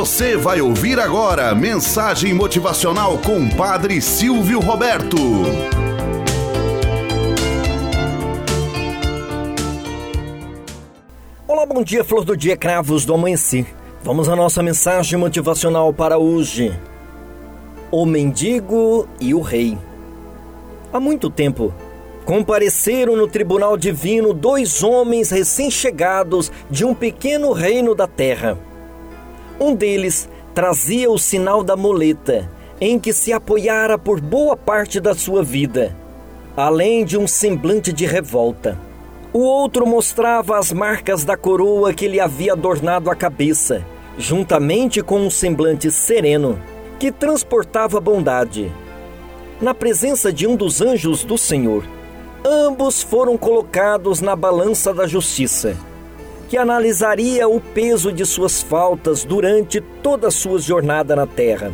Você vai ouvir agora mensagem motivacional com Padre Silvio Roberto. Olá, bom dia, flor do dia, cravos do amanhecer. Vamos à nossa mensagem motivacional para hoje. O mendigo e o rei. Há muito tempo, compareceram no tribunal divino dois homens recém-chegados de um pequeno reino da terra. Um deles trazia o sinal da moleta, em que se apoiara por boa parte da sua vida, além de um semblante de revolta. O outro mostrava as marcas da coroa que lhe havia adornado a cabeça, juntamente com um semblante sereno, que transportava bondade. Na presença de um dos anjos do Senhor, Ambos foram colocados na balança da justiça, que analisaria o peso de suas faltas durante toda a sua jornada na terra.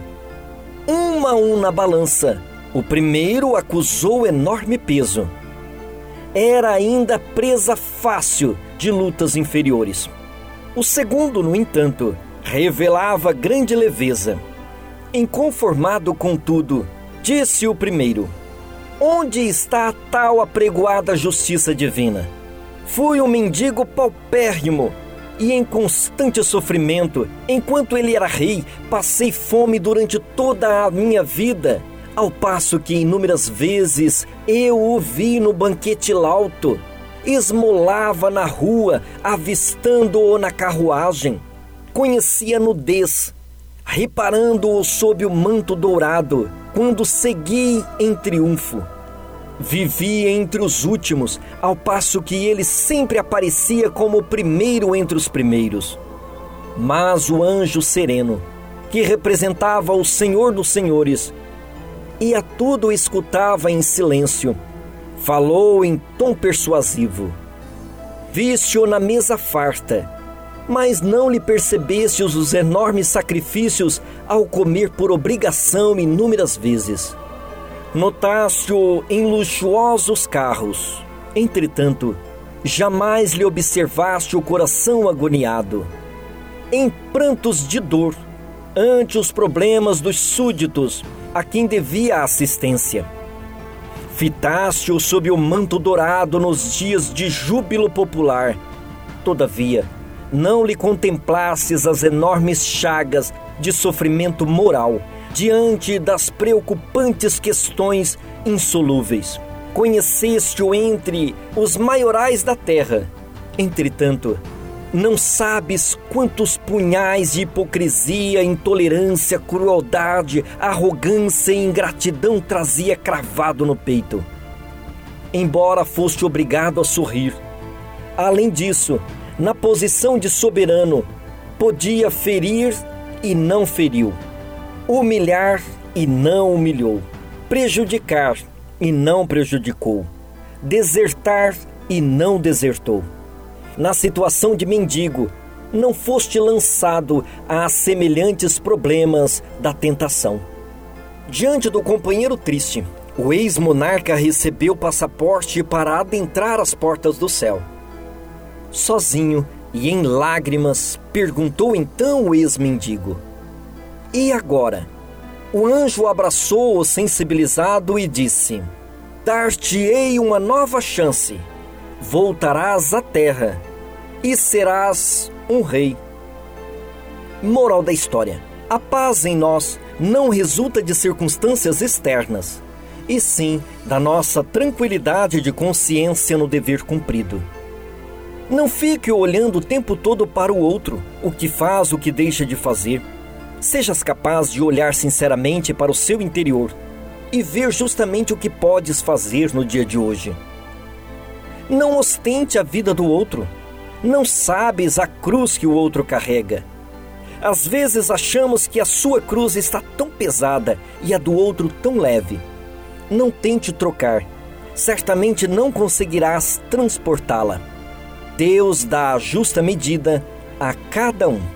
Um a um na balança, o primeiro acusou enorme peso. Era ainda presa fácil de lutas inferiores. O segundo, no entanto, revelava grande leveza. Inconformado com tudo, disse o primeiro: Onde está a tal apregoada justiça divina? Fui um mendigo paupérrimo e em constante sofrimento. Enquanto ele era rei, passei fome durante toda a minha vida, ao passo que inúmeras vezes eu o vi no banquete lauto, esmolava na rua, avistando-o na carruagem. Conhecia a nudez, reparando-o sob o manto dourado quando segui em triunfo. Vivi entre os últimos, ao passo que ele sempre aparecia como o primeiro entre os primeiros. Mas o anjo sereno, que representava o Senhor dos Senhores, e a tudo escutava em silêncio, falou em tom persuasivo. Viste-o na mesa farta, mas não lhe percebestes os enormes sacrifícios ao comer por obrigação inúmeras vezes. Notaste-o em luxuosos carros. Entretanto, jamais lhe observaste o coração agoniado. Em prantos de dor, ante os problemas dos súditos a quem devia assistência. Fitaste-o sob o manto dourado nos dias de júbilo popular. Todavia, não lhe contemplasses as enormes chagas de sofrimento moral diante das preocupantes questões insolúveis. Conheceste-o entre os maiorais da terra. Entretanto, não sabes quantos punhais de hipocrisia, intolerância, crueldade, arrogância e ingratidão trazia cravado no peito. Embora foste obrigado a sorrir. Além disso, na posição de soberano, podia ferir e não feriu, humilhar e não humilhou, prejudicar e não prejudicou, desertar e não desertou. Na situação de mendigo, não foste lançado a semelhantes problemas da tentação. Diante do companheiro triste, o ex-monarca recebeu passaporte para adentrar as portas do céu sozinho e em lágrimas, perguntou então o ex-mendigo: E agora? O anjo abraçou-o sensibilizado e disse: Dar-te-ei uma nova chance. Voltarás à terra e serás um rei. Moral da história: A paz em nós não resulta de circunstâncias externas, e sim da nossa tranquilidade de consciência no dever cumprido. Não fique olhando o tempo todo para o outro, o que faz, o que deixa de fazer. Sejas capaz de olhar sinceramente para o seu interior e ver justamente o que podes fazer no dia de hoje. Não ostente a vida do outro. Não sabes a cruz que o outro carrega. Às vezes achamos que a sua cruz está tão pesada e a do outro tão leve. Não tente trocar. Certamente não conseguirás transportá-la. Deus dá a justa medida a cada um.